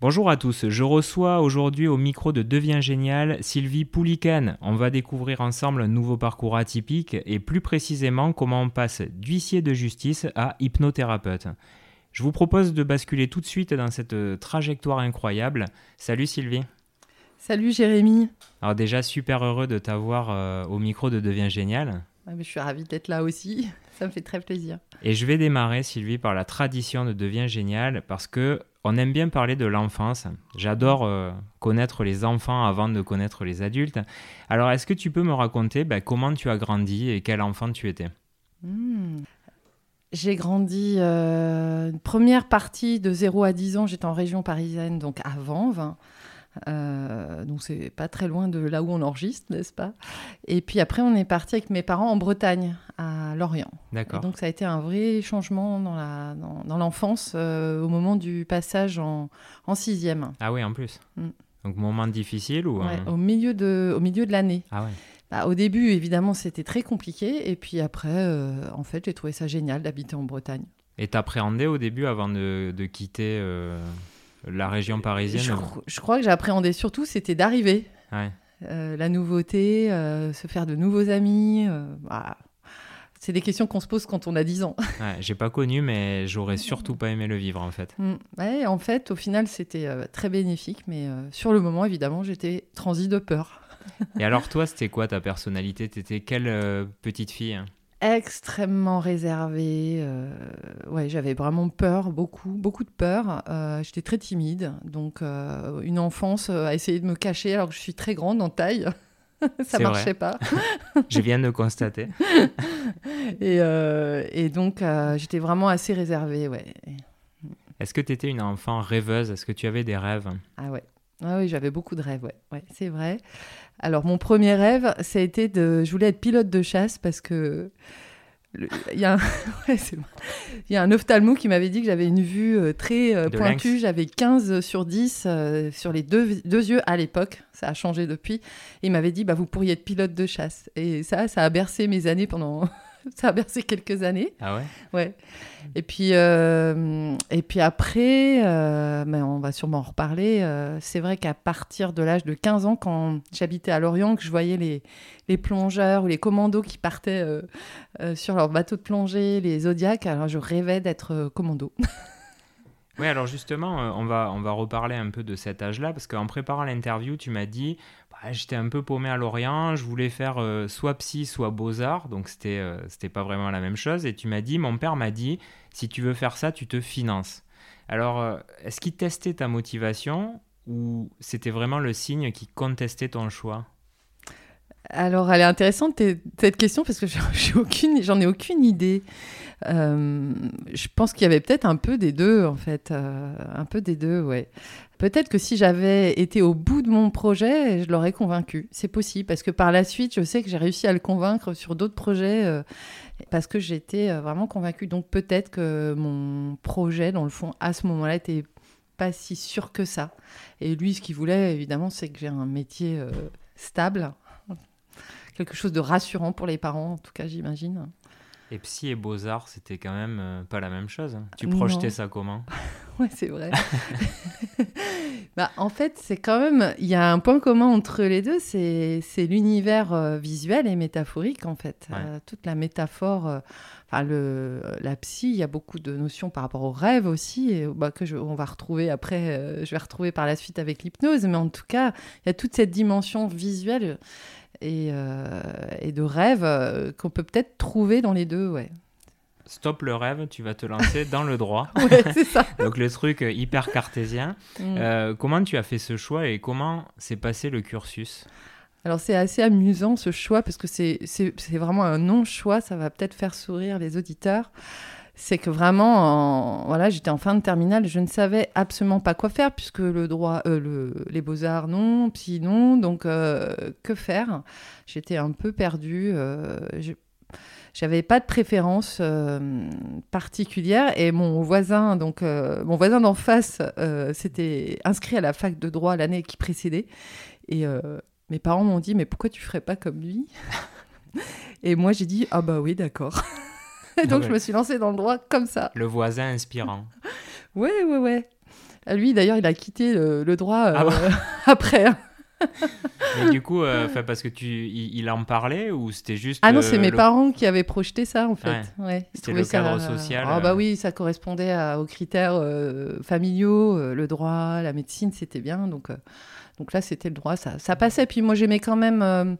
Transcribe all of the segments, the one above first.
Bonjour à tous, je reçois aujourd'hui au micro de Devient Génial Sylvie Pouliken. On va découvrir ensemble un nouveau parcours atypique et plus précisément comment on passe d'huissier de justice à hypnothérapeute. Je vous propose de basculer tout de suite dans cette trajectoire incroyable. Salut Sylvie. Salut Jérémy. Alors déjà super heureux de t'avoir euh, au micro de Devient Génial. je suis ravie d'être là aussi, ça me fait très plaisir. Et je vais démarrer Sylvie par la tradition de Devient Génial parce que on aime bien parler de l'enfance. J'adore euh, connaître les enfants avant de connaître les adultes. Alors, est-ce que tu peux me raconter ben, comment tu as grandi et quel enfant tu étais? Hmm. J'ai grandi, euh, première partie de 0 à 10 ans, j'étais en région parisienne, donc avant 20. Euh, donc c'est pas très loin de là où on enregistre, n'est-ce pas? Et puis après, on est parti avec mes parents en Bretagne, à Lorient. D'accord. Donc ça a été un vrai changement dans, la, dans, l'enfance euh, au moment du passage en, en sixième. Ah oui, en plus. Mm. Donc moment difficile ou au milieu de au milieu de l'année. Ah ouais. Bah, au début, évidemment, c'était très compliqué, et puis après, euh, en fait, j'ai trouvé ça génial d'habiter en Bretagne. Et t'appréhendais au début avant de, de quitter la région parisienne Je, crois que j'appréhendais surtout, c'était d'arriver. Euh, la nouveauté, euh, se faire de nouveaux amis. Euh, bah, c'est des questions qu'on se pose quand on a 10 ans. Ouais, j'ai pas connu, mais j'aurais surtout pas aimé le vivre en fait. Mm. Ouais, en fait, au final, c'était très bénéfique, mais sur le moment, évidemment, j'étais transi de peur. Et alors, toi, c'était quoi ta personnalité? T'étais quelle petite fille? Extrêmement réservée. Euh, ouais, j'avais vraiment peur, beaucoup, beaucoup de peur. Euh, j'étais très timide, donc euh, une enfance à essayer de me cacher alors que je suis très grande en taille. ça marchait pas. je viens de constater. et, et, donc j'étais vraiment assez réservée, ouais. Est-ce que tu étais une enfant rêveuse? Est-ce que tu avais des rêves? Ah ouais. Ah oui, j'avais beaucoup de rêves, ouais, ouais c'est vrai. Alors, mon premier rêve, ça a été de. Je voulais être pilote de chasse parce que. Il y, a un... il y a un ophtalmo qui m'avait dit que j'avais une vue euh, très euh, pointue. J'avais 15 sur 10 euh, sur les deux, deux yeux à l'époque. Ça a changé depuis. Et il m'avait dit bah, Vous pourriez être pilote de chasse. Et ça, ça a bercé mes années pendant ça a bercé quelques années. Ah ouais? Ouais. Et puis, euh, et puis après, euh, mais on va sûrement en reparler. Euh, c'est vrai qu'à partir de l'âge de 15 ans, quand j'habitais à Lorient, que je voyais les, les plongeurs ou les commandos qui partaient sur leur bateau de plongée, les Zodiacs, alors je rêvais d'être commando. Oui, alors justement, on va, on va reparler un peu de cet âge-là, parce qu'en préparant l'interview, tu m'as dit, j'étais un peu paumé à Lorient, je voulais faire euh, soit psy, soit beaux-arts, donc c'était euh, pas vraiment la même chose. Et tu m'as dit, mon père m'a dit, si tu veux faire ça, tu te finances. Alors, euh, est-ce qu'il testait ta motivation ou c'était vraiment le signe qui contestait ton choix? Alors, elle est intéressante cette question parce que j'en ai aucune idée. je pense qu'il y avait peut-être un peu des deux en fait, un peu des deux, ouais. Peut-être que si j'avais été au bout de mon projet, je l'aurais convaincu. C'est possible, parce que par la suite, je sais que j'ai réussi à le convaincre sur d'autres projets, euh, parce que j'étais euh, vraiment convaincue. Donc peut-être que mon projet, dans le fond, à ce moment-là, était pas si sûr que ça. Et lui, ce qu'il voulait, évidemment, c'est que j'ai un métier euh, stable, quelque chose de rassurant pour les parents, en tout cas, j'imagine. Et psy et beaux-arts, c'était quand même pas la même chose. Hein. Tu projetais ça comment? Ouais, c'est vrai. bah, en fait, c'est quand même. Il y a un point commun entre les deux, c'est l'univers euh, visuel et métaphorique, en fait. Euh, toute la métaphore. Enfin, le, la psy, il y a beaucoup de notions par rapport au rêve aussi, et, bah, que je, on va retrouver après, je vais retrouver par la suite avec l'hypnose, mais en tout cas, il y a toute cette dimension visuelle et, euh, et de rêve euh, qu'on peut peut-être trouver dans les deux, ouais. Stop le rêve, tu vas te lancer dans le droit. ouais, c'est ça. Donc le truc euh, hyper cartésien. Mm. comment tu as fait ce choix et comment s'est passé le cursus? Alors c'est assez amusant ce choix parce que c'est vraiment un non-choix, ça va peut-être faire sourire les auditeurs c'est que vraiment, voilà, j'étais en fin de terminale, je ne savais absolument pas quoi faire puisque le droit, euh, le, les beaux arts non, psy non, donc euh, que faire? J'étais un peu perdue. Euh, j'avais pas de préférence particulière et mon voisin, donc mon voisin d'en face, s'était inscrit à la fac de droit l'année qui précédait et mes parents m'ont dit mais pourquoi tu ferais pas comme lui? Et moi j'ai dit ah bah oui d'accord. donc, je me suis lancée dans le droit comme ça. Le voisin inspirant. ouais, ouais, ouais. Lui, d'ailleurs, il a quitté le, le droit Ah bon? euh, après. hein. Mais du coup, euh, parce que tu, il, il en parlait ou c'était juste. Ah non, euh, c'est mes le- parents qui avaient projeté ça, en fait. Ouais. C'était le ça- cadre social, Ah bah euh. oui, ça correspondait à- aux critères euh, familiaux, euh, le droit, la médecine, c'était bien. Donc, euh, donc là, c'était le droit, ça, ça passait. Puis moi, j'aimais quand même euh,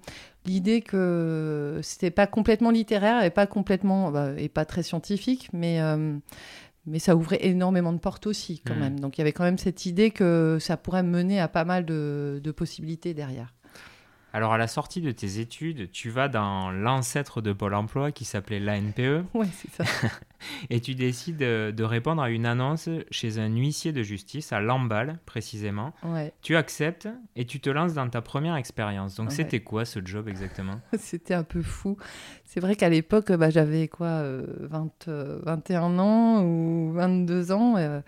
l'idée que c'était pas complètement littéraire et pas complètement bah, et pas très scientifique, mais euh, mais ça ouvrait énormément de portes aussi quand Mhm. même. Donc il y avait quand même cette idée que ça pourrait mener à pas mal de, de possibilités derrière. Alors, à la sortie de tes études, tu vas dans l'ancêtre de Pôle emploi qui s'appelait l'ANPE Ouais, c'est ça. et tu décides euh, de répondre à une annonce chez un huissier de justice, à Lamballe précisément. Ouais. Tu acceptes et tu te lances dans ta première expérience. Donc, Ouais. c'était quoi ce job exactement? C'était un peu fou. C'est vrai qu'à l'époque, bah, j'avais quoi, euh, 20, euh, 21 ans ou 22 ans. euh,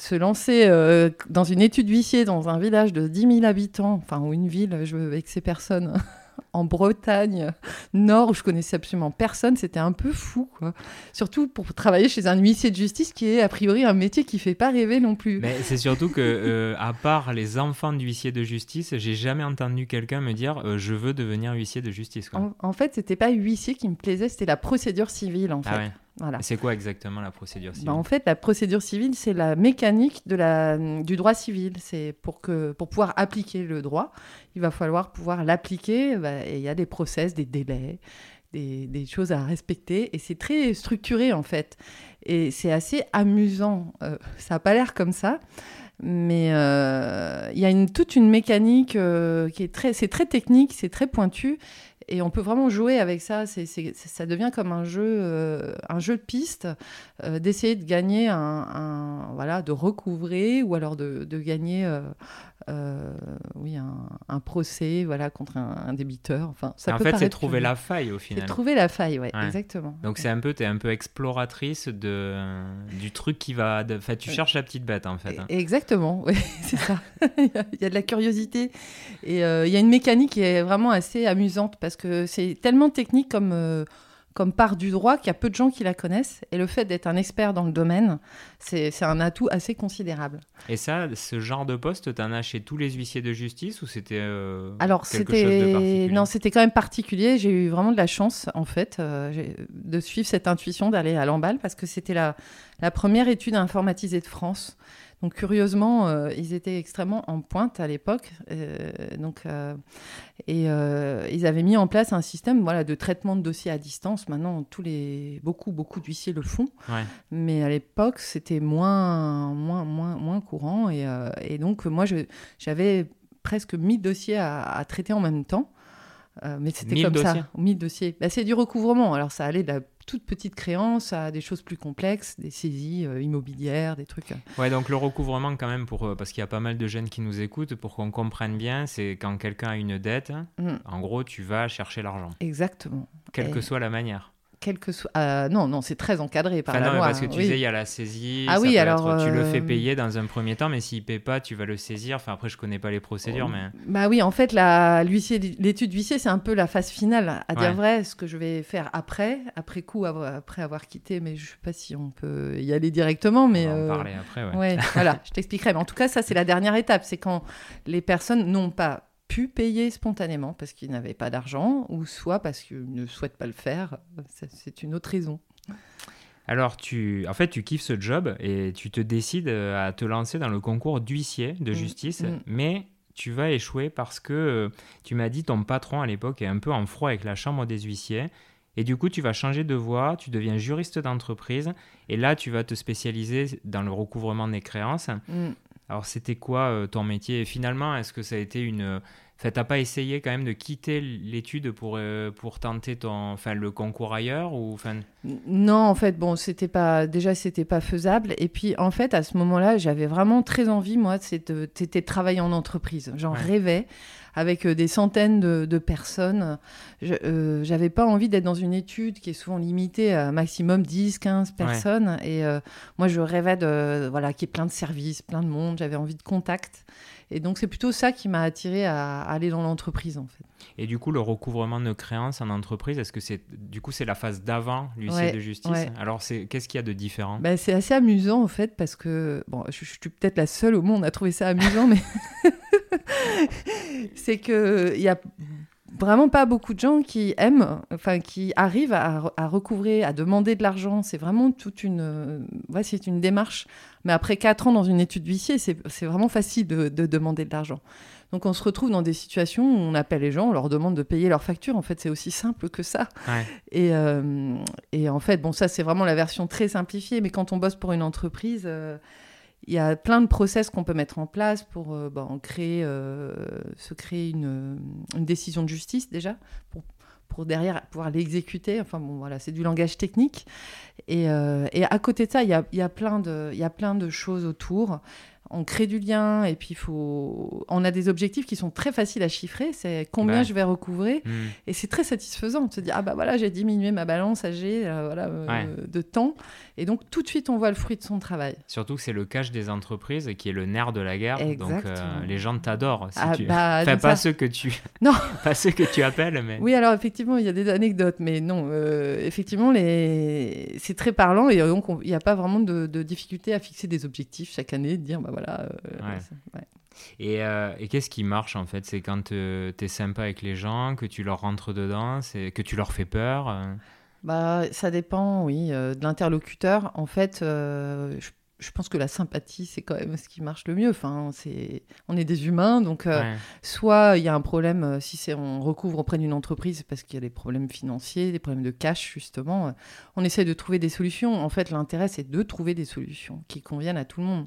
se lancer euh, dans une étude huissier dans un village de 10 000 habitants, enfin, ou une ville, je veux avec ces personnes, en Bretagne Nord, où je connaissais absolument personne, c'était un peu fou, quoi. Surtout pour travailler chez un huissier de justice qui est a priori un métier qui fait pas rêver non plus. Mais c'est surtout que, euh, à part les enfants d'huissiers de justice, j'ai jamais entendu quelqu'un me dire euh, je veux devenir huissier de justice. Quoi. En, en fait, c'était pas huissier qui me plaisait, c'était la procédure civile, en fait. Ah ouais. Voilà. C'est quoi exactement la procédure civile? Bah, en fait, la procédure civile, c'est la mécanique de la, du droit civil. C'est pour, que, pour pouvoir appliquer le droit, il va falloir pouvoir l'appliquer. bah, et il y a des process, des délais, des, des choses à respecter. Et c'est très structuré, en fait. Et c'est assez amusant. Euh, ça n'a pas l'air comme ça. Mais euh, il y a une, toute une mécanique euh, qui est très, c'est très technique, c'est très pointu, et on peut vraiment jouer avec ça. Ça devient comme un jeu, euh, un jeu de piste, euh, d'essayer de gagner un, voilà, de recouvrer ou alors de, de gagner, euh, euh, oui, un, un procès, voilà, contre un, un débiteur. Enfin, ça En peut fait, c'est trouver la faille au C'est final. trouver la faille, ouais, Ouais. exactement. Donc c'est un peu, t'es un peu exploratrice de, du truc qui va... de- Enfin, tu Ouais. cherches la petite bête en fait. hein. Exactement, oui, c'est ça. il, y a, il y a de la curiosité et euh, il y a une mécanique qui est vraiment assez amusante parce que c'est tellement technique comme, euh, comme part du droit qu'il y a peu de gens qui la connaissent et le fait d'être un expert dans le domaine, c'est un atout assez considérable. Et ça, ce genre de poste, t'en as chez tous les huissiers de justice ou c'était euh, Alors quelque chose de c'était non, c'était quand même particulier. J'ai eu vraiment de la chance en fait euh, de suivre cette intuition d'aller à Lamballe parce que c'était la, la première étude informatisée de France. Donc curieusement, euh, ils étaient extrêmement en pointe à l'époque. euh, donc euh, et ils avaient mis en place un système voilà de traitement de dossiers à distance. Maintenant, tous les beaucoup beaucoup d'huissiers le font. Ouais. Mais à l'époque, c'était moins, moins, moins, moins courant. Et, et donc, moi, j'avais presque 1000 dossiers à, à traiter en même temps. Mais c'était 1000 comme dossiers ça, 1000 dossiers. Bah, c'est du recouvrement. Alors, ça allait de la toute petite créance à des choses plus complexes, des saisies euh, immobilières, des trucs. euh. Ouais, donc le recouvrement quand même, pour, euh, parce qu'il y a pas mal de jeunes qui nous écoutent, pour qu'on comprenne bien, c'est quand quelqu'un a une dette, Mm. en gros, tu vas chercher l'argent, Exactement. quelle Et- que soit la manière. Quel que soit. euh, non, non, c'est très encadré par Enfin, la non, loi. parce que hein, tu oui. disais, il y a la saisie. Ah ça oui, alors, être- tu le euh, fais payer dans un premier temps, mais s'il paie pas, tu vas le saisir. Enfin, après, je connais pas les procédures, mais. Bah oui, en fait, l'étude d'huissier, c'est un peu la phase finale. À dire vrai, ce que je vais faire après, après coup, après avoir quitté, mais je sais pas si on peut y aller directement, mais on va en euh, parler après, ouais. ouais, voilà, je t'expliquerai. Mais en tout cas, ça, c'est la dernière étape. C'est quand les personnes n'ont pas pu payer spontanément parce qu'ils n'avaient pas d'argent, ou soit parce qu'ils ne souhaitent pas le faire. C'est une autre raison. Alors, tu, en fait, tu kiffes ce job et tu te décides euh, à te lancer dans le concours d'huissier de Mm, justice, mm. mais tu vas échouer parce que euh, tu m'as dit ton patron à l'époque est un peu en froid avec la chambre des huissiers. Et du coup, tu vas changer de voie, tu deviens juriste d'entreprise, et là, tu vas te spécialiser dans le recouvrement des créances. Mm. Alors, c'était quoi euh, ton métier? Et finalement, est-ce que ça a été une. T'as pas essayé quand même de quitter l'étude pour, euh, pour tenter ton, le concours ailleurs ou, enfin... Non, en fait, bon, c'était pas déjà c'était pas faisable. Et puis en fait, à ce moment-là, j'avais vraiment très envie, moi, c'était de travailler en entreprise. J'en Ouais. rêvais avec euh, des centaines de, de personnes. Je- euh, J'avais pas envie d'être dans une étude qui est souvent limitée à maximum 10, 15 personnes. Et euh, moi, je rêvais de voilà qu'il y ait plein de services, plein de monde. J'avais envie de contact. Et donc c'est plutôt ça qui m'a attiré à, aller dans l'entreprise en fait. Et du coup, le recouvrement de créances en entreprise, est-ce que c'est du coup c'est la phase d'avant l'huissier de justice Alors c'est qu'est-ce qu'il y a de différent? Ben, c'est assez amusant en fait parce que bon, je, je suis peut-être la seule au monde à trouver ça amusant, mais c'est que il y a vraiment pas beaucoup de gens qui aiment, enfin qui arrivent à, recouvrer, à demander de l'argent. C'est vraiment toute une, euh, ouais, c'est une démarche. Mais après quatre ans dans une étude d'huissier, c'est vraiment facile de, demander de l'argent. Donc on se retrouve dans des situations où on appelle les gens, on leur demande de payer leurs factures. En fait, c'est aussi simple que ça. Et, euh, et, en fait, bon, ça c'est vraiment la version très simplifiée. Mais quand on bosse pour une entreprise, euh, il y a plein de process qu'on peut mettre en place pour euh, bah, créer, euh, se créer une, une, décision de justice déjà, pour, pour derrière pouvoir l'exécuter. Enfin bon, voilà, c'est du langage technique. Et, euh, et, à côté de ça, il y a, y, a plein de, y a plein de choses autour on crée du lien et puis faut on a des objectifs qui sont très faciles à chiffrer. C'est combien je vais recouvrer. Hmm. et c'est très satisfaisant de se dire ah bah voilà j'ai diminué ma balance âgée euh, voilà, euh, de temps. Et donc tout de suite on voit le fruit de son travail. Surtout que c'est le cash des entreprises qui est le nerf de la guerre. Donc euh, les gens t'adorent si ah tu... bah, enfin pas ceux que tu non. pas ceux que tu appelles mais oui alors effectivement il y a des anecdotes mais non effectivement les c'est très parlant et donc il n'y a pas vraiment de, de difficulté à fixer des objectifs chaque année de dire bah voilà euh, et, euh, et qu'est-ce qui marche en fait? C'est quand euh, tu es sympa avec les gens, que tu leur rentres dedans, que tu leur fais peur bah, Ça dépend, oui, de l'interlocuteur. En fait, je, pense que la sympathie, c'est quand même ce qui marche le mieux. Enfin, c'est, on est des humains, donc soit il y a un problème, si on recouvre auprès d'une entreprise parce qu'il y a des problèmes financiers, des problèmes de cash, justement, on essaie de trouver des solutions. En fait, l'intérêt, c'est de trouver des solutions qui conviennent à tout le monde.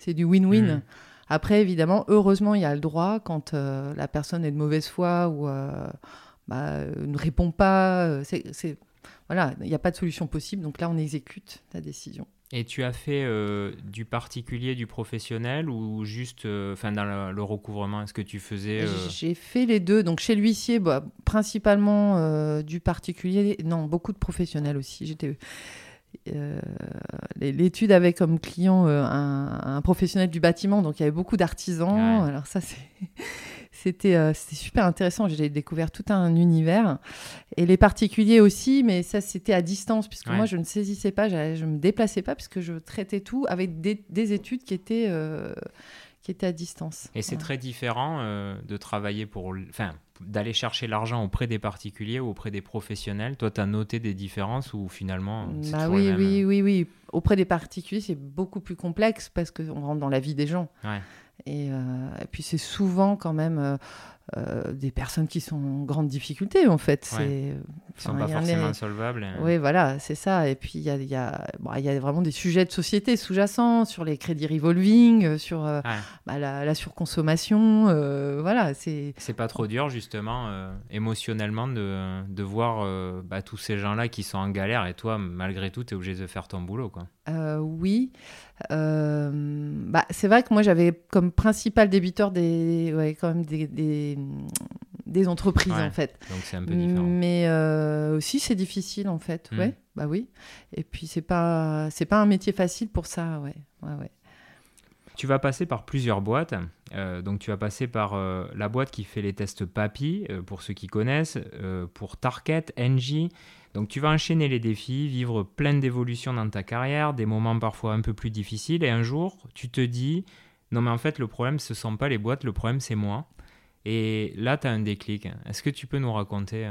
C'est du win-win. Mm. Après, évidemment, heureusement, il y a le droit quand euh, la personne est de mauvaise foi ou euh, bah, ne répond pas. Euh, c'est, voilà, il n'y a pas de solution possible. Donc là, on exécute la décision. Et tu as fait du particulier, du professionnel ou juste enfin dans le, recouvrement Est-ce que tu faisais J'ai fait les deux. Donc chez l'huissier, bah, principalement du particulier. Non, beaucoup de professionnels aussi. J'étais euh, l'étude avait comme client euh, un, professionnel du bâtiment, donc il y avait beaucoup d'artisans. Alors ça, c'était euh, c'était super intéressant. J'ai découvert tout un univers et les particuliers aussi, mais ça c'était à distance puisque moi je ne saisissais pas, je me déplaçais pas puisque je traitais tout avec des, des études qui étaient qui étaient à distance. Et c'est très différent de travailler pour, enfin d'aller chercher l'argent auprès des particuliers ou auprès des professionnels Toi, tu as noté des différences ou finalement bah oui, oui, oui, oui. Auprès des particuliers, c'est beaucoup plus complexe parce qu'on rentre dans la vie des gens. Et, euh, et, puis c'est souvent quand même euh, euh, des personnes qui sont en grande difficulté, en fait. C'est, sont pas forcément solvables. Oui, voilà, c'est ça. Et puis, il y a, y, a, y a, vraiment des sujets de société sous-jacents sur les crédits revolving, euh, sur euh, bah, la, surconsommation. voilà, c'est... C'est pas trop dur, justement, émotionnellement, de, de voir bah, tous ces gens-là qui sont en galère et toi, malgré tout, tu es obligé de faire ton boulot, quoi. oui. Bah, c'est vrai que moi, j'avais comme principal débiteur des, ouais, quand même des, des des entreprises en fait. Donc c'est un peu différent. Mais euh, aussi c'est difficile en fait, hmm. ouais, bah oui. Et puis c'est pas c'est pas un métier facile pour ça, ouais, ouais, ouais. Tu vas passer par plusieurs boîtes. Euh, donc tu vas passer par euh, la boîte qui fait les tests papy, pour ceux qui connaissent, pour Target, NG. Donc tu vas enchaîner les défis, vivre plein d'évolutions dans ta carrière, des moments parfois un peu plus difficiles, et un jour tu te dis, non mais en fait le problème ce sont pas les boîtes, le problème c'est moi. Et là, tu as un déclic. Est-ce que tu peux nous raconter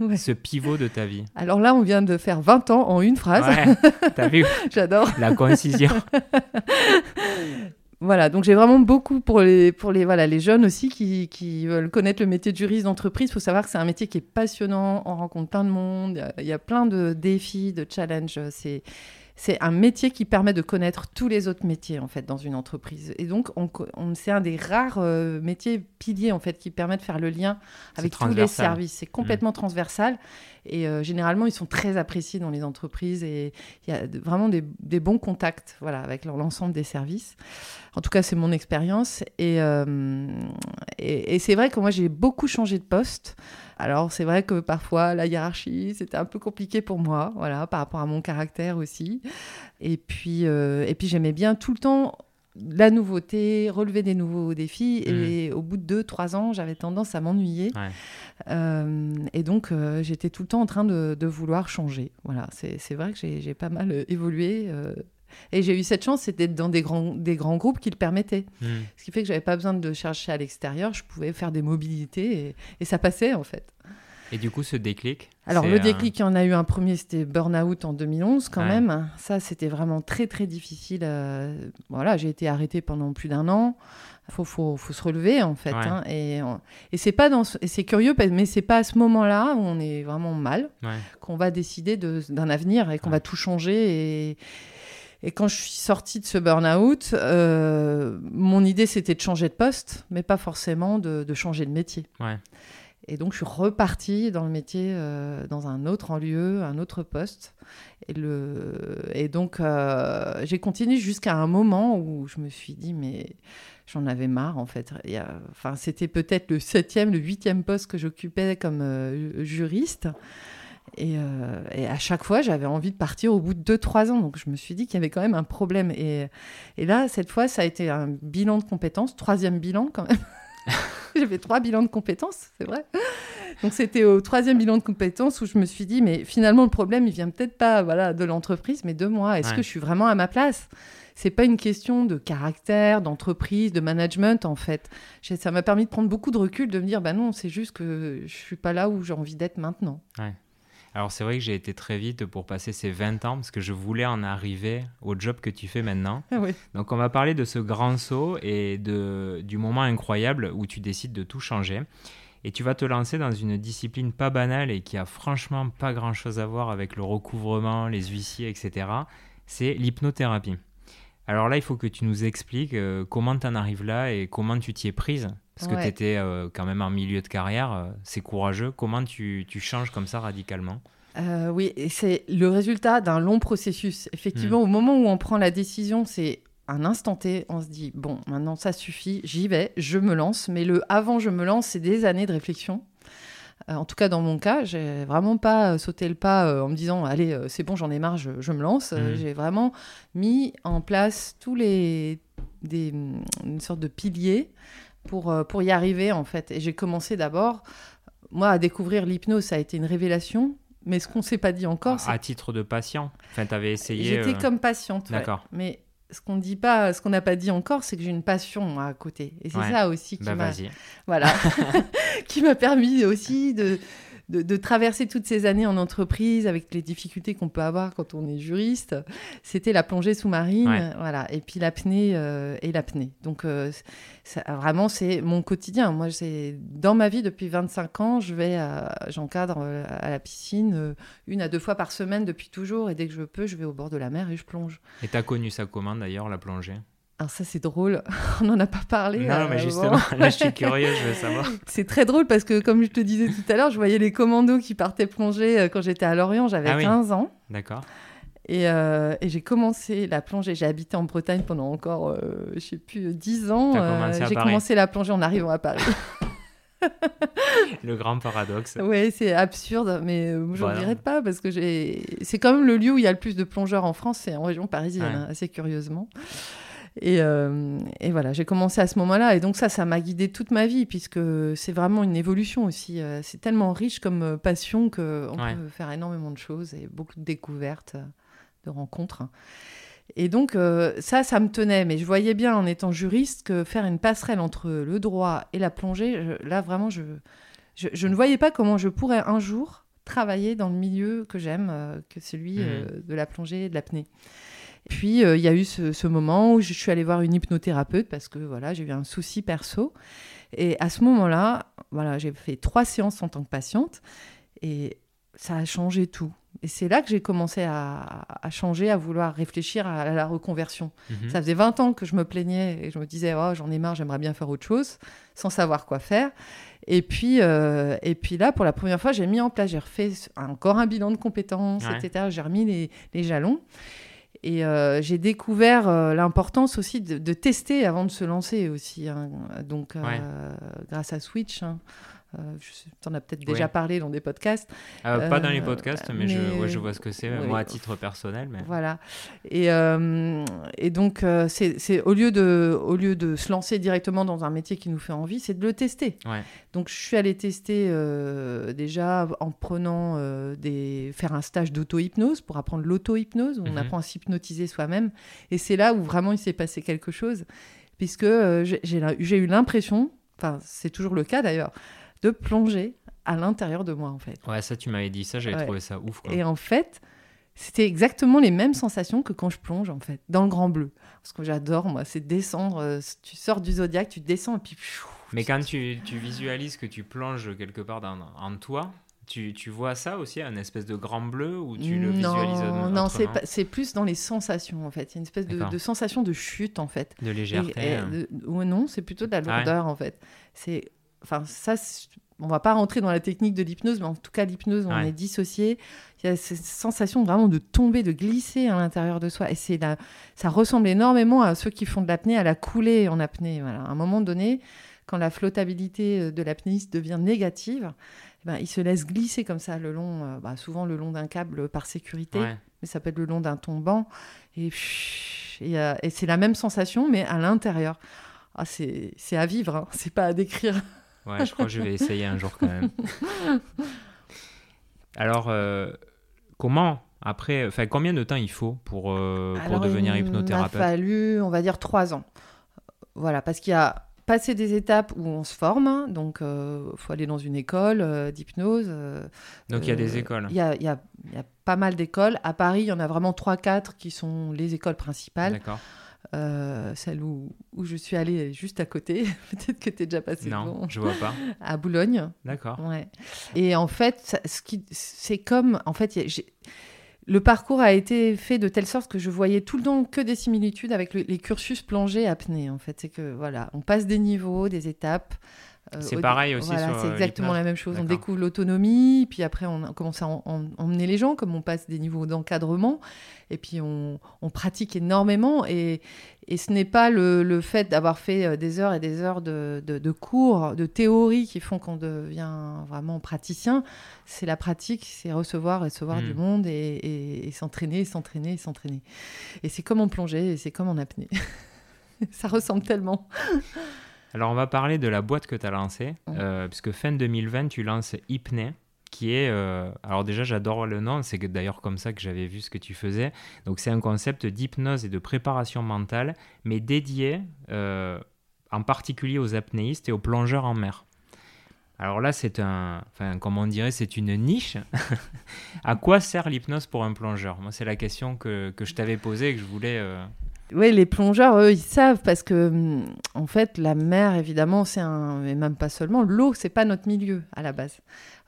euh, ce pivot de ta vie? Alors là, on vient de faire 20 ans en une phrase. Ouais, t'as vu? J'adore. La coïncision. voilà, donc j'ai vraiment beaucoup pour les, pour les, voilà, les jeunes aussi qui, qui veulent connaître le métier de juriste d'entreprise. Il faut savoir que c'est un métier qui est passionnant, on rencontre plein de monde, il y, a plein de défis, de challenges. C'est c'est un métier qui permet de connaître tous les autres métiers en fait dans une entreprise. Et donc, on, c'est un des rares euh, métiers piliers en fait qui permet de faire le lien avec tous les services. C'est complètement mmh. transversal et euh, généralement ils sont très appréciés dans les entreprises et il y a vraiment des, bons contacts voilà avec l'ensemble des services. En tout cas, c'est mon expérience et, euh, et, et c'est vrai que moi j'ai beaucoup changé de poste. Alors c'est vrai que parfois la hiérarchie c'était un peu compliqué pour moi, voilà, par rapport à mon caractère aussi. Et puis, euh, et puis j'aimais bien tout le temps la nouveauté, relever des nouveaux défis. Et Mm. au bout de deux, trois ans, j'avais tendance à m'ennuyer. Ouais. Euh, et donc, euh, j'étais tout le temps en train de, de vouloir changer. Voilà, c'est vrai que j'ai pas mal euh, évolué. euh, et j'ai eu cette chance, c'était d'être dans des grands, des grands groupes qui le permettaient. Mm. Ce qui fait que j'avais pas besoin de chercher à l'extérieur. Je pouvais faire des mobilités et, et ça passait en fait. Et du coup, ce déclic Alors le déclic, il y en a eu un premier, c'était Burnout en 2011 quand Ouais. même. Ça, c'était vraiment très très difficile. euh, Voilà, j'ai été arrêtée pendant plus d'un an. Faut, faut, faut se relever en fait. Ouais. hein. Et, et c'est pas dans, ce- et c'est curieux, mais c'est pas à ce moment-là où on est vraiment mal Ouais. qu'on va décider de- d'un avenir et qu'on va tout changer. Et, et quand je suis sortie de ce burn-out, euh, mon idée c'était de changer de poste, mais pas forcément de, de changer de métier. Ouais. Et donc je suis repartie dans le métier, euh, dans un autre en lieu, un autre poste. Et, le... et donc euh, j'ai continué jusqu'à un moment où je me suis dit, mais j'en avais marre en fait. Enfin, c'était peut-être le septième, le huitième poste que j'occupais comme euh, juriste. Et, et à chaque fois, j'avais envie de partir au bout de 2-3 ans. Donc je me suis dit qu'il y avait quand même un problème. Et, et là, cette fois, ça a été un bilan de compétences, troisième bilan quand même. J'ai fait trois bilans de compétences, c'est vrai. Donc c'était au troisième bilan de compétences où je me suis dit, mais finalement le problème, il vient peut-être pas voilà, de l'entreprise, mais de moi. Est-ce Ouais. que je suis vraiment à ma place? C'est pas une question de caractère, d'entreprise, de management en fait. Ça m'a permis de prendre beaucoup de recul, de me dire, bah non, c'est juste que je suis pas là où j'ai envie d'être maintenant. Alors c'est vrai que j'ai été très vite pour passer ces 20 ans parce que je voulais en arriver au job que tu fais maintenant. Ah oui. Donc on va parler de ce grand saut et de, du moment incroyable où tu décides de tout changer. Et tu vas te lancer dans une discipline pas banale et qui a franchement pas grand-chose à voir avec le recouvrement, les huissiers, etc. C'est l'hypnothérapie. Alors là, il faut que tu nous expliques euh, comment tu en arrives là et comment tu t'y es prise. Parce que tu étais quand même en milieu de carrière, euh, c'est courageux. Comment tu, tu changes comme ça radicalement? Euh, oui, c'est le résultat d'un long processus. Effectivement, Hmm. au moment où on prend la décision, c'est un instant T, on se dit, bon, maintenant ça suffit, j'y vais, je me lance. Mais le avant je me lance, c'est des années de réflexion. Euh, en tout cas, dans mon cas, j'ai vraiment pas euh, sauté le pas euh, en me disant, allez, euh, c'est bon, j'en ai marre, je, je me lance. Euh, Mhm. J'ai vraiment mis en place tous les. Des, une sorte de piliers pour, euh, pour y arriver, en fait. Et j'ai commencé d'abord, moi, à découvrir l'hypnose, ça a été une révélation. Mais ce qu'on s'est pas dit encore, c'est À titre de patient Enfin, tu avais essayé. J'étais euh, comme patiente. ouais. D'accord. Mais ce qu'on dit pas, ce qu'on n'a pas dit encore, c'est que j'ai une passion à côté. Et c'est Ouais. ça aussi qui Bah m'a, vas-y. voilà, qui m'a permis aussi de, de, de traverser toutes ces années en entreprise avec les difficultés qu'on peut avoir quand on est juriste. C'était la plongée sous-marine, Ouais. voilà, et puis l'apnée euh, et l'apnée. Donc euh, ça, vraiment, c'est mon quotidien. Moi, c'est dans ma vie depuis 25 ans, je vais, j'encadre euh, à la piscine une à deux fois par semaine depuis toujours, et dès que je peux, je vais au bord de la mer et je plonge. Et t'as connu ça comment d'ailleurs, la plongée? Alors ça, c'est drôle. On n'en a pas parlé. Non, euh, mais bon. justement, là je suis curieux, je veux savoir. C'est très drôle parce que, comme je te disais tout à l'heure, je voyais les commandos qui partaient plonger euh, quand j'étais à Lorient. J'avais Ah oui. 15 ans. D'accord. Et, euh, et j'ai commencé la plongée. J'ai habité en Bretagne pendant encore, euh, je sais plus, euh, 10 ans. Commencé j'ai Paris. commencé la plongée en arrivant à Paris. Le grand paradoxe. ouais, c'est absurde, mais euh, je ne regrette pas parce que j'ai. C'est quand même le lieu où il y a le plus de plongeurs en France, c'est en région parisienne, Ouais. hein, assez curieusement. Et, euh, et voilà, j'ai commencé à ce moment-là. Et donc ça, ça m'a guidée toute ma vie, puisque c'est vraiment une évolution aussi. Euh, C'est tellement riche comme euh, passion qu'on Ouais. peut faire énormément de choses et beaucoup de découvertes, de rencontres. Et donc euh, ça, ça me tenait. Mais je voyais bien en étant juriste que faire une passerelle entre le droit et la plongée, je- là vraiment, je, je, je ne voyais pas comment je pourrais un jour travailler dans le milieu que j'aime, euh, que celui euh, de la plongée et de l'apnée. Puis euh, il y a eu ce, ce moment où je suis allée voir une hypnothérapeute parce que voilà, j'ai eu un souci perso. Et à ce moment-là, voilà, j'ai fait trois séances en tant que patiente et ça a changé tout. Et c'est là que j'ai commencé à, à changer, à vouloir réfléchir à la reconversion. Mhm. Ça faisait 20 ans que je me plaignais et je me disais, oh, j'en ai marre, j'aimerais bien faire autre chose, sans savoir quoi faire. Et puis, euh, et puis là, pour la première fois, j'ai mis en place, j'ai refait encore un bilan de compétences, Ouais. etc. J'ai remis les, les jalons. Et euh, j'ai découvert euh, l'importance aussi de, de tester avant de se lancer aussi. hein. Donc, euh, Ouais. grâce à Switch, hein, Euh, tu en as peut-être déjà parlé dans des podcasts. Euh, pas dans les podcasts, mais, Je, je, vois ce que c'est, moi à titre personnel. Mais... Voilà. Et, et donc, c'est au, lieu de, au lieu de se lancer directement dans un métier qui nous fait envie, c'est de le tester. Donc, je suis allée tester déjà en prenant des. faire un stage d'auto-hypnose pour apprendre l'auto-hypnose. On mhm. apprend à s'hypnotiser soi-même. Et c'est là où vraiment il s'est passé quelque chose puisque j'ai eu l'impression, enfin c'est toujours le cas d'ailleurs, de plonger à l'intérieur de moi en fait. Ouais, ça tu m'avais dit ça, j'avais trouvé ça ouf. Et en fait, c'était exactement les mêmes sensations que quand je plonge en fait, dans le grand bleu. Ce que j'adore moi, c'est descendre, euh, tu sors du zodiaque, tu descends et puis... Mais quand tu, visualises que tu plonges quelque part dans, en toi, tu, tu, vois ça aussi, un espèce de grand bleu ou tu le visualises Non, c'est plus dans les sensations en fait. Il y a une espèce de, sensation de chute en fait. De légèreté. Hein. ou non, c'est plutôt de la lourdeur en fait. C'est enfin ça on va pas rentrer dans la technique de l'hypnose, mais en tout cas, l'hypnose, on est dissocié. Il y a cette sensation vraiment de tomber, de glisser à l'intérieur de soi. Et c'est ça ressemble énormément à ceux qui font de l'apnée, à la coulée en apnée. Voilà. À un moment donné, quand la flottabilité euh, de l'apnéiste devient négative, eh ben, il se laisse glisser comme ça, le long, euh, bah, souvent le long d'un câble par sécurité, mais ça peut être le long d'un tombant. Et, euh, et, c'est la même sensation, mais à l'intérieur. Ah, c'est à vivre, hein. c'est pas à décrire. Ouais, je crois que je vais essayer un jour quand même. Alors, euh, comment après, enfin, combien de temps il faut pour, euh, pour devenir hypnothérapeute Il a fallu, on va dire, trois ans. Voilà, parce qu'il y a passé des étapes où on se forme, donc il euh, faut aller dans une école d'hypnose. donc il y a des écoles. Il y a, y, a, y a, pas mal d'écoles. À Paris, il y en a vraiment trois, quatre qui sont les écoles principales. D'accord. Euh, celle où, où, je suis allée juste à côté. Peut-être que tu es déjà passé. Non, je vois pas. À Boulogne. D'accord. Ouais. Et en fait, ce qui, c'est comme, en fait, le parcours a été fait de telle sorte que je voyais tout le temps que des similitudes avec les cursus plongés apnée. En fait, c'est que voilà, on passe des niveaux, des étapes. Euh, c'est pareil aussi. Voilà, c'est exactement la même chose. On découvre l'autonomie, puis après on commence à emmener les gens, comme on passe des niveaux d'encadrement, et puis on, pratique énormément. Et, et ce n'est pas le, fait d'avoir fait euh, des heures et des heures de, de, cours, de théorie qui font qu'on devient vraiment praticien. C'est la pratique, c'est recevoir, recevoir du hmm. monde et, s'entraîner, s'entraîner, s'entraîner. Et c'est comme en plongée, et c'est comme en apnée. Ça ressemble tellement. Alors, on va parler de la boîte que tu as lancée, euh, puisque fin 2020, tu lances Hypnée, qui est. Euh, alors, déjà, j'adore le nom, c'est d'ailleurs comme ça que j'avais vu ce que tu faisais. Donc, c'est un concept d'hypnose et de préparation mentale, mais dédié euh, en particulier aux apnéistes et aux plongeurs en mer. Alors là, c'est un, enfin, comment on dirait, c'est une niche. à quoi sert l'hypnose pour un plongeur? Moi, c'est la question que, que je t'avais posée et que je voulais oui, les plongeurs, eux, ils savent parce que, hum, en fait, la mer, évidemment, c'est un. Et même pas seulement, l'eau, c'est pas notre milieu à la base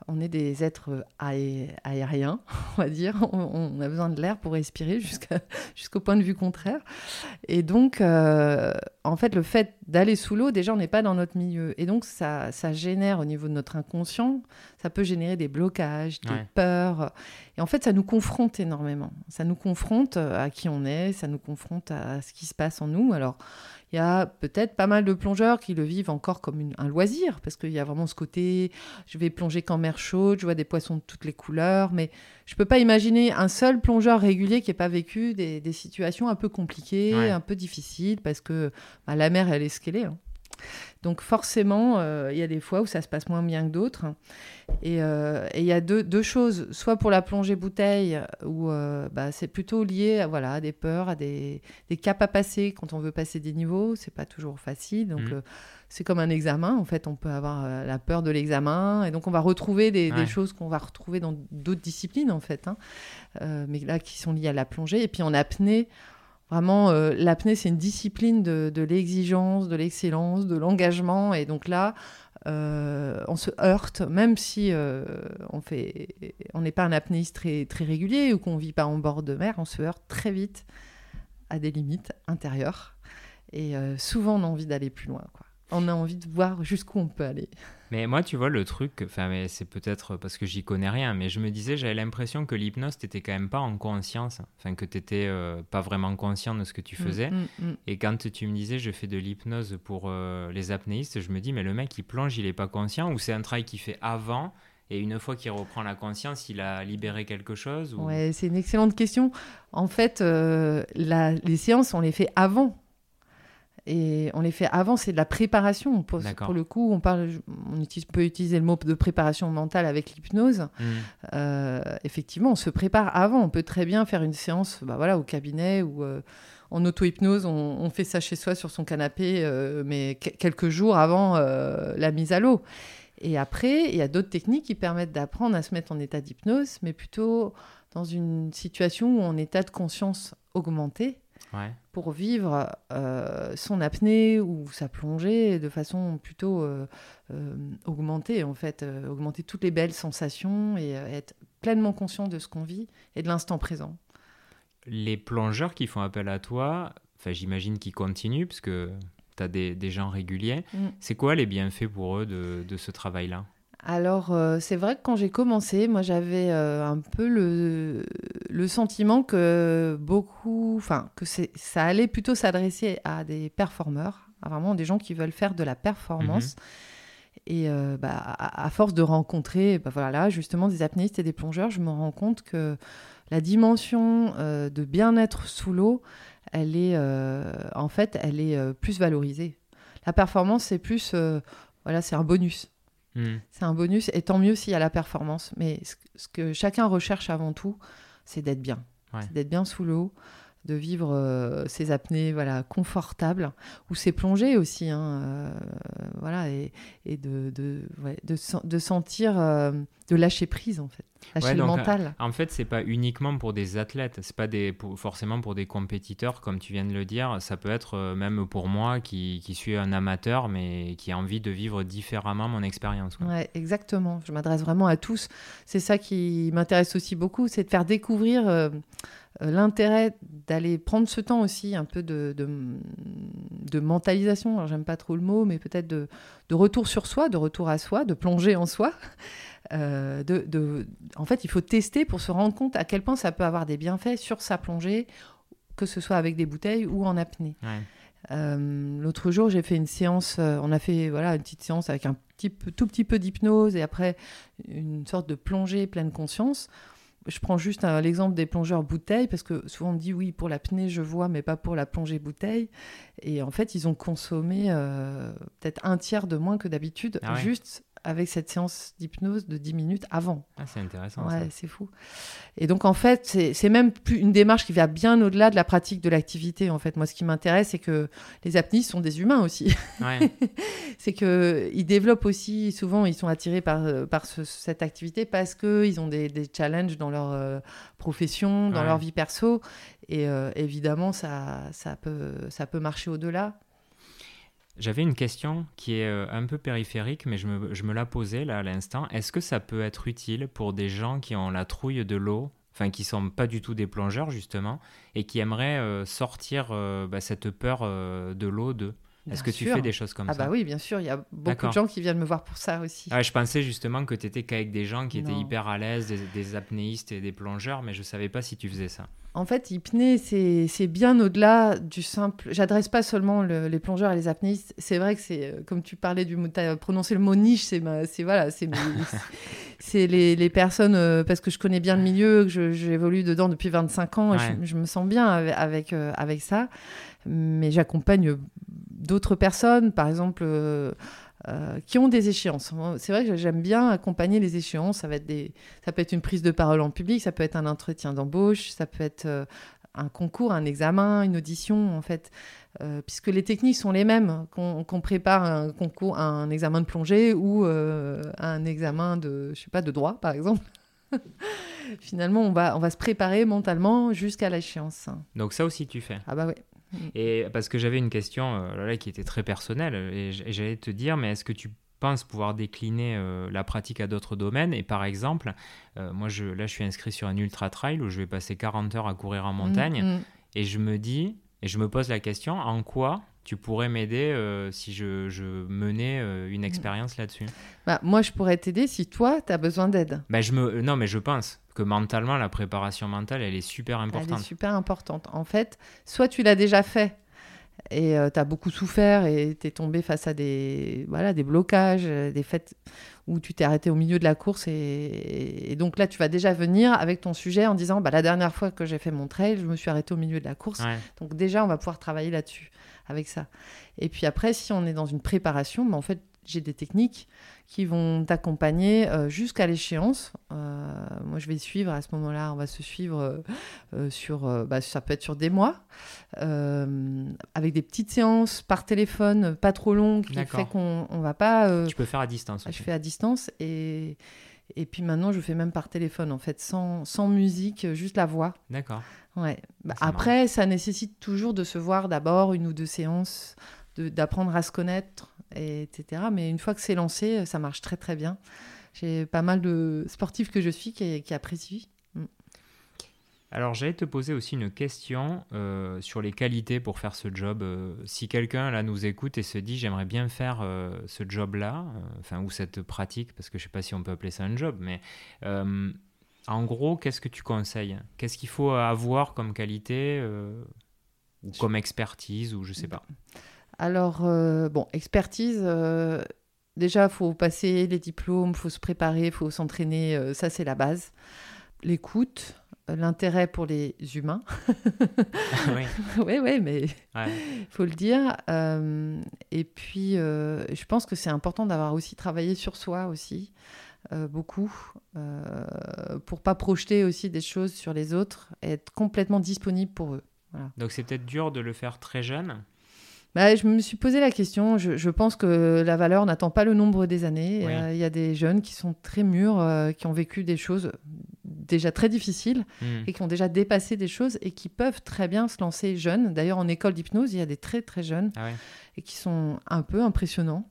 on est des êtres aériens, on va dire. On, a besoin de l'air pour respirer jusqu'au point de vue contraire. Et donc, euh, en fait, le fait d'aller sous l'eau, déjà, on n'est pas dans notre milieu. Et donc, ça, génère au niveau de notre inconscient, ça peut générer des blocages, des peurs. Et en fait, ça nous confronte énormément. Ça nous confronte à qui on est, ça nous confronte à ce qui se passe en nous. Alors, il y a peut-être pas mal de plongeurs qui le vivent encore comme un loisir, parce qu'il y a vraiment ce côté, je vais plonger qu'en mer chaude, je vois des poissons de toutes les couleurs, mais je ne peux pas imaginer un seul plongeur régulier qui n'ait pas vécu des, situations un peu compliquées, un peu difficiles, parce que bah, la mer, elle est ce qu'elle est. Hein. Donc forcément, euh, il y a des fois où ça se passe moins bien que d'autres. Et euh, il y a deux, choses, soit pour la plongée bouteille, où euh, bah, c'est plutôt lié à, voilà, des peurs, à des, caps à passer quand on veut passer des niveaux. C'est pas toujours facile. Donc mmh. c'est comme un examen. En fait, on peut avoir la peur de l'examen. Et donc on va retrouver des, choses qu'on va retrouver dans d'autres disciplines, en fait. Hein. mais là, qui sont liées à la plongée. Et puis en apnée, Vraiment, euh, l'apnée, c'est une discipline de, l'exigence, de l'excellence, de l'engagement. Et donc là, euh, on se heurte, même si euh, on fait, on n'est pas un apnéiste très, régulier ou qu'on vit pas en bord de mer, on se heurte très vite à des limites intérieures. Et souvent, on a envie d'aller plus loin. On a envie de voir jusqu'où on peut aller. Mais moi, tu vois, le truc, enfin, c'est peut-être parce que j'y connais rien, mais je me disais, j'avais l'impression que l'hypnose, t'étais quand même pas en conscience, enfin, que t'étais euh, pas vraiment conscient de ce que tu mm, faisais. Mm, mm. Et quand tu me disais, je fais de l'hypnose pour euh, les apnéistes, je me dis, mais le mec, il plonge, il est pas conscient, ou c'est un travail qu'il fait avant, et une fois qu'il reprend la conscience, il a libéré quelque chose ou... Ouais, c'est une excellente question. En fait, euh, les séances, on les fait avant et on les fait avant, c'est de la préparation. Pour, pour, le coup, on, parle, on utilise, peut utiliser le mot de préparation mentale avec l'hypnose. Mmh. Euh, effectivement, on se prépare avant. On peut très bien faire une séance bah voilà, au cabinet ou euh, en auto-hypnose. On, fait ça chez soi sur son canapé, euh, mais quelques jours avant la mise à l'eau. Et après, il y a d'autres techniques qui permettent d'apprendre à se mettre en état d'hypnose, mais plutôt dans une situation où on est en état de conscience augmenté pour vivre euh, son apnée ou sa plongée de façon plutôt euh, euh, augmentée, en fait, augmenter toutes les belles sensations et être pleinement conscient de ce qu'on vit et de l'instant présent. Les plongeurs qui font appel à toi, j'imagine qu'ils continuent, parce que tu as des, gens réguliers. Mm. C'est quoi les bienfaits pour eux de ce travail-là? Alors, euh, c'est vrai que quand j'ai commencé, moi j'avais euh, un peu le, le, sentiment que beaucoup, enfin, que ça allait plutôt s'adresser à des performeurs, à vraiment des gens qui veulent faire de la performance. Mhm. Et euh, bah, à, force de rencontrer, bah, voilà, justement, des apnéistes et des plongeurs, je me rends compte que la dimension de bien-être sous l'eau, elle est, en fait, elle est plus valorisée. La performance, c'est plus, voilà, c'est un bonus. Hmm. C'est un bonus, et tant mieux s'il y a la performance. Mais ce, que chacun recherche avant tout, c'est d'être bien. C'est d'être bien sous l'eau, de vivre euh, ses apnées voilà, confortables, ou ses plongées aussi. Hein, euh, voilà, et, de, de, de, sentir, euh, de lâcher prise, en fait. Mental. En fait, c'est pas uniquement pour des athlètes, c'est pas des, forcément pour des compétiteurs, comme tu viens de le dire. Ça peut être même pour moi qui, qui suis un amateur, mais qui a envie de vivre différemment mon expérience. Ouais, exactement. Je m'adresse vraiment à tous. C'est ça qui m'intéresse aussi beaucoup, c'est de faire découvrir euh, l'intérêt d'aller prendre ce temps aussi, un peu de, de, mentalisation, alors j'aime pas trop le mot, mais peut-être de, de, retour sur soi, de retour à soi, de plonger en soi. Euh, de, en fait, il faut tester pour se rendre compte à quel point ça peut avoir des bienfaits sur sa plongée, que ce soit avec des bouteilles ou en apnée. Euh, l'autre jour, j'ai fait une séance, on a fait voilà, une petite séance avec un petit, tout petit peu d'hypnose et après une sorte de plongée pleine conscience je prends juste l'exemple des plongeurs bouteilles, parce que souvent on dit oui, pour l'apnée, je vois, mais pas pour la plongée bouteille. Et en fait, ils ont consommé euh, peut-être un tiers de moins que d'habitude, ah juste avec cette séance d'hypnose de 10 minutes avant. Ah, c'est intéressant. Ouais, c'est fou. Et donc, en fait, c'est même plus une démarche qui va bien au-delà de la pratique de l'activité. En fait, moi, ce qui m'intéresse, c'est que les apnistes sont des humains aussi. Ouais. c'est qu'ils développent aussi, souvent, ils sont attirés par, par cette activité parce qu'ils ont des, des, challenges dans leur euh, profession, dans leur vie perso. Et euh, évidemment, ça, ça, peut, ça peut marcher au-delà. J'avais une question qui est euh, un peu périphérique, mais je me, je me la posais là à l'instant. Est-ce que ça peut être utile pour des gens qui ont la trouille de l'eau, enfin qui sont pas du tout des plongeurs justement, et qui aimeraient euh, sortir euh, bah, cette peur de l'eau d'eux? Est-ce que tu fais des choses comme ah ça? Ah bah oui, bien sûr, il y a beaucoup de gens qui viennent me voir pour ça aussi. Ah, je pensais justement que tu étais qu'avec des gens qui étaient hyper à l'aise, des, apnéistes et des plongeurs, mais je savais pas si tu faisais ça. En fait, hypnée, c'est bien au-delà du simple. J'adresse pas seulement les plongeurs et les apnéistes. C'est vrai que c'est, euh, comme tu parlais du mot, as prononcé le mot niche, c'est voilà, c'est les, les, personnes, euh, parce que je connais bien le milieu, que j'évolue dedans depuis 25 ans, et je, me sens bien avec, avec, euh, avec ça. Mais j'accompagne d'autres personnes, par exemple, euh, euh, qui ont des échéances. C'est vrai que j'aime bien accompagner les échéances. Ça, va être des... ça peut être une prise de parole en public, ça peut être un entretien d'embauche, ça peut être euh, un concours, un examen, une audition, en fait. puisque les techniques sont les mêmes, qu'on prépare un concours, un examen de plongée ou un examen de, je sais pas, de droit, par exemple. Finalement, on va, on va se préparer mentalement jusqu'à l'échéance. Donc ça aussi, tu fais Ah bah oui. Et parce que j'avais une question euh, là, qui était très personnelle, et j'allais te dire, mais est-ce que tu penses pouvoir décliner euh, la pratique à d'autres domaines? Et par exemple, euh, moi, je, là, je suis inscrit sur un ultra trail où je vais passer 40 heures à courir en montagne, mm, mm. et je me dis, et je me pose la question, en quoi tu pourrais m'aider euh, si je, je menais euh, une Mm. expérience là-dessus? Bah, moi, je pourrais t'aider si toi, tu as besoin d'aide. bah, je me... Non, mais je pense que mentalement, la préparation mentale, elle est super Elle est importante. super importante. En fait, soit tu l'as déjà fait et tu as beaucoup souffert et tu es tombé face à des, voilà, des blocages, euh, des faits où tu t'es arrêté au milieu de la course. Et, et donc là, tu vas déjà venir avec ton sujet en disant bah, La dernière fois que j'ai fait mon trail, je me suis arrêté au milieu de la course. Ouais. Donc déjà, on va pouvoir travailler là-dessus avec ça. Et puis après, si on est dans une préparation, bah, en fait, j'ai des techniques qui vont t'accompagner euh, jusqu'à l'échéance. Euh, moi, je vais suivre à ce moment-là. On va se suivre euh, sur, euh, bah, ça peut être sur des mois, avec des petites séances par téléphone, pas trop longues, qui fait qu'on on va pas. Tu peux faire à distance je aussi. fais à distance et et puis maintenant, je fais même par téléphone, en fait, sans, sans musique, juste la voix. D'accord. Ouais. Bah, après, ça nécessite toujours de se voir d'abord une ou deux séances, de- d'apprendre à se connaître, et, etc. Mais une fois que c'est lancé, ça marche très très bien. J'ai pas mal de sportifs que je suis qui, qui apprécient. Alors, j'allais te poser aussi une question euh, sur les qualités pour faire ce job. Euh, si quelqu'un là nous écoute et se dit j'aimerais bien faire euh, ce job-là, enfin ou cette pratique, parce que je sais pas si on peut appeler ça un job, mais en gros, qu'est-ce que tu conseilles? Qu'est-ce qu'il faut avoir comme qualité ou comme expertise ou je sais pas? Alors, bon, expertise, déjà, faut passer les diplômes, faut se préparer, faut s'entraîner, ça c'est la base. L'écoute, l'intérêt pour les humains. oui. oui, oui, mais Ouais. faut le dire. Euh, et puis, euh, je pense que c'est important d'avoir aussi travaillé sur soi aussi, euh, beaucoup, pour pas projeter aussi des choses sur les autres, et être complètement disponible pour eux. Donc c'est peut-être dur de le faire très jeune. Bah, je me suis posé la question. Je, je pense que la valeur n'attend pas le nombre des années. Oui. Euh, Il y a des jeunes qui sont très mûrs, euh, qui ont vécu des choses déjà très difficiles Hmm. et qui ont déjà dépassé des choses et qui peuvent très bien se lancer jeunes. D'ailleurs, en école d'hypnose, il y a des très très jeunes Ah ouais. et qui sont un peu impressionnants.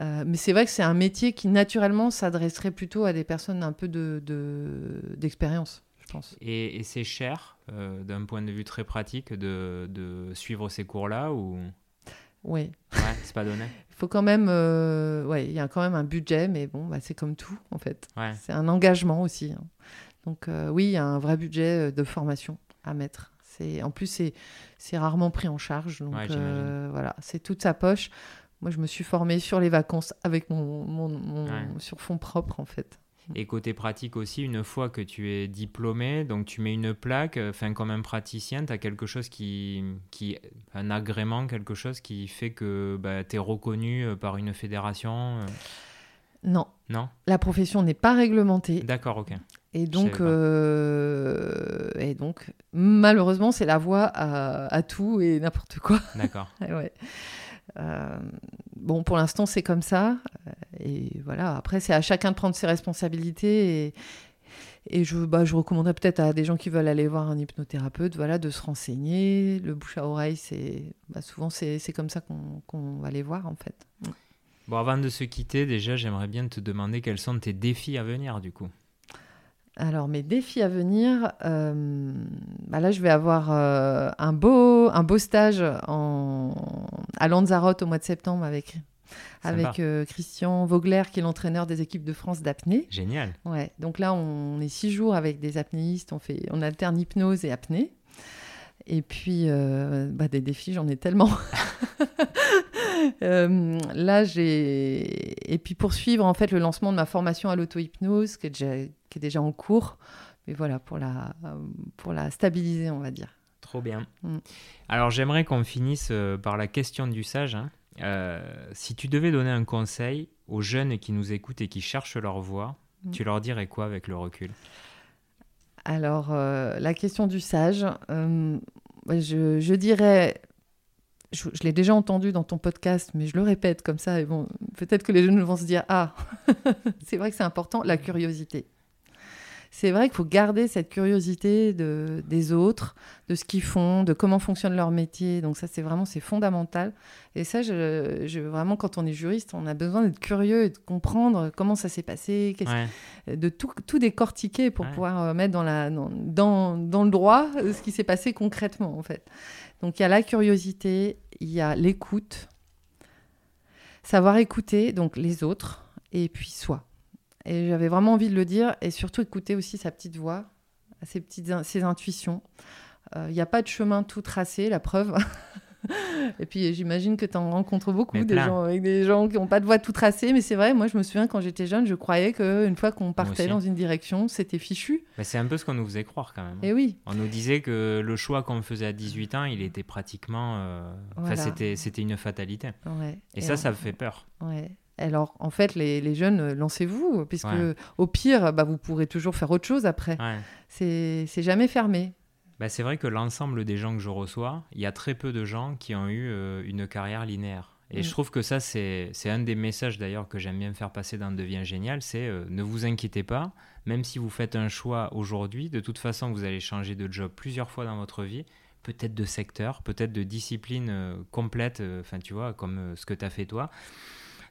Euh, mais c'est vrai que c'est un métier qui naturellement s'adresserait plutôt à des personnes un peu de, de- d'expérience, je pense. Et, et c'est cher euh, d'un point de vue très pratique de, de suivre ces cours-là ou? Oui. ouais, c'est pas donné. Il faut quand même, euh, ouais, il y a quand même un budget, mais bon, bah, c'est comme tout en fait. Ouais. C'est un engagement aussi. hein. Donc euh, oui, il y a un vrai budget euh, de formation à mettre. C'est en plus c'est rarement pris en charge. Donc Ouais, euh, voilà, c'est toute sa poche. Moi, je me suis formée sur les vacances avec mon, mon, mon- Ouais. sur fonds propres en fait. Et côté pratique aussi, une fois que tu es diplômé, donc tu mets une plaque, enfin comme un praticien, tu as quelque chose qui, qui, un agrément, quelque chose qui fait que bah, tu es reconnu par une fédération. Non, Non? La profession n'est pas réglementée D'accord, ok. Et donc euh, et donc malheureusement c'est la voie à, à tout et n'importe quoi. D'accord. Ouais. Euh, bon, pour l'instant, c'est comme ça. Euh, Et voilà, après, c'est à chacun de prendre ses responsabilités. Et, et je, bah, je recommanderais peut-être à des gens qui veulent aller voir un hypnothérapeute voilà, de se renseigner. Le bouche à oreille, c'est bah, souvent, c'est comme ça qu'on qu'on va les voir, en fait. Bon, avant de se quitter, déjà, j'aimerais bien te demander quels sont tes défis à venir, du coup. Alors, mes défis à venir, euh, bah là, je vais avoir euh, un, beau, un beau stage en, à Lanzarote au mois de septembre avec, euh, Christian Vogler, qui est l'entraîneur des équipes de France d'apnée. Génial. Ouais, donc là, on est six jours avec des apnéistes, on, fait, on alterne hypnose et apnée. Et puis, bah, des défis, j'en ai tellement. Euh, là, j'ai. Et puis, poursuivre en fait le lancement de ma formation à l'auto-hypnose, est déjà- qui est déjà en cours. Mais voilà, pour la, pour la stabiliser, on va dire. Trop bien. Mm. Alors, j'aimerais qu'on finisse euh, par la question du sage. hein. Euh, si tu devais donner un conseil aux jeunes qui nous écoutent et qui cherchent leur voie, Mm. tu leur dirais quoi avec le recul? Alors, euh, la question du sage, euh, je, je dirais, je, je l'ai déjà entendu dans ton podcast, mais je le répète comme ça, et bon, peut-être que les jeunes vont se dire, ah, c'est vrai que c'est important, la curiosité. C'est vrai qu'il faut garder cette curiosité de, des autres, de ce qu'ils font, de comment fonctionne leur métier. Donc ça, c'est vraiment c'est fondamental. Et ça, je, vraiment, quand on est juriste, on a besoin d'être curieux et de comprendre comment ça s'est passé, de tout, tout décortiquer pour pouvoir euh, mettre dans, la, dans, dans, le droit ce qui s'est passé concrètement, en fait. Donc il y a la curiosité, il y a l'écoute, savoir écouter donc les autres et puis soi. Et j'avais vraiment envie de le dire et surtout écouter aussi sa petite voix, ses petites ses intuitions. Il euh, n'y a pas de chemin tout tracé, la preuve. et puis j'imagine que tu en rencontres beaucoup des gens avec des gens qui n'ont pas de voie tout tracée, mais c'est vrai, moi je me souviens quand j'étais jeune, je croyais qu'une fois qu'on partait dans une direction, c'était fichu. Mais c'est un peu ce qu'on nous faisait croire quand même. Et oui. On nous disait que le choix qu'on faisait à 18 ans, il était pratiquement... Euh, enfin, c'était, c'était une fatalité. Et, ça, ça me fait peur. Ouais. Alors, en fait, les, jeunes, euh, lancez-vous, puisque au pire, bah, vous pourrez toujours faire autre chose après. C'est jamais fermé. Bah, c'est vrai que l'ensemble des gens que je reçois, il y a très peu de gens qui ont eu euh, une carrière linéaire. Et je mm. trouve que ça, c'est un des messages d'ailleurs que j'aime bien faire passer dans Devient Génial, c'est euh, ne vous inquiétez pas, même si vous faites un choix aujourd'hui, de toute façon, vous allez changer de job plusieurs fois dans votre vie, peut-être de secteur, peut-être de discipline complète, enfin tu vois, comme ce que tu as fait toi.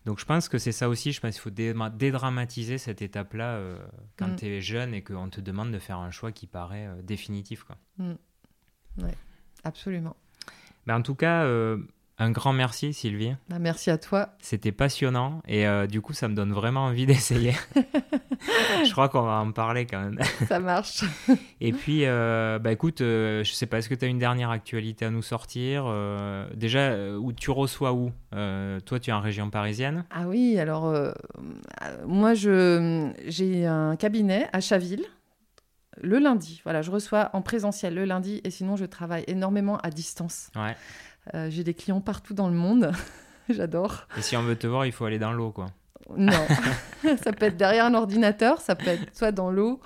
Donc je pense que c'est ça aussi, je pense qu'il faut dédramatiser cette étape-là euh, quand mm. tu es jeune et qu'on te demande de faire un choix qui paraît euh, définitif. Quoi. Mm. absolument. Ben, en tout cas, euh, un grand merci, Sylvie. Bah, merci à toi. C'était passionnant et du coup, ça me donne vraiment envie d'essayer. je crois qu'on va en parler quand même. ça marche. et puis, euh, bah écoute, euh, je sais pas, est-ce que tu as une dernière actualité à nous sortir Déjà, où tu reçois où? Toi, tu es en région parisienne Ah oui, alors moi, j'ai un cabinet à Chaville le lundi. Voilà, je reçois en présentiel le lundi et sinon je travaille énormément à distance. Ouais. Euh, j'ai des clients partout dans le monde. J'adore. Et si on veut te voir, il faut aller dans l'eau, quoi. Non, ça peut être derrière un ordinateur, ça peut être soit dans l'eau.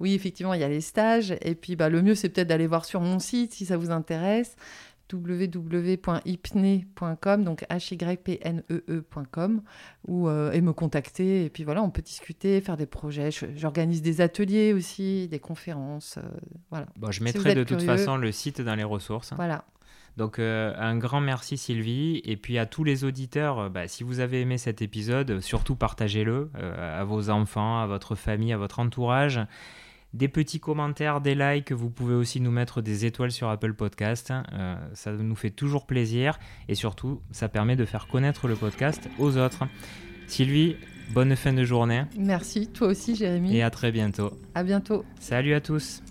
Oui, effectivement, il y a les stages. Et puis, bah, le mieux, c'est peut-être d'aller voir sur mon site si ça vous intéresse www.hypne.com, donc h y p n e, e ou, euh, et me contacter. Et puis voilà, on peut discuter, faire des projets. J'organise des ateliers aussi, des conférences. Euh, voilà. Bon, je mettrai de toute façon le site dans les ressources. Voilà. Donc euh, un grand merci Sylvie et puis à tous les auditeurs, euh, bah, si vous avez aimé cet épisode, surtout partagez-le euh, à vos enfants, à votre famille, à votre entourage. Des petits commentaires, des likes, vous pouvez aussi nous mettre des étoiles sur Apple Podcast, ça nous fait toujours plaisir et surtout ça permet de faire connaître le podcast aux autres. Sylvie, bonne fin de journée. Merci, toi aussi Jérémy. Et à très bientôt. À bientôt. Salut à tous.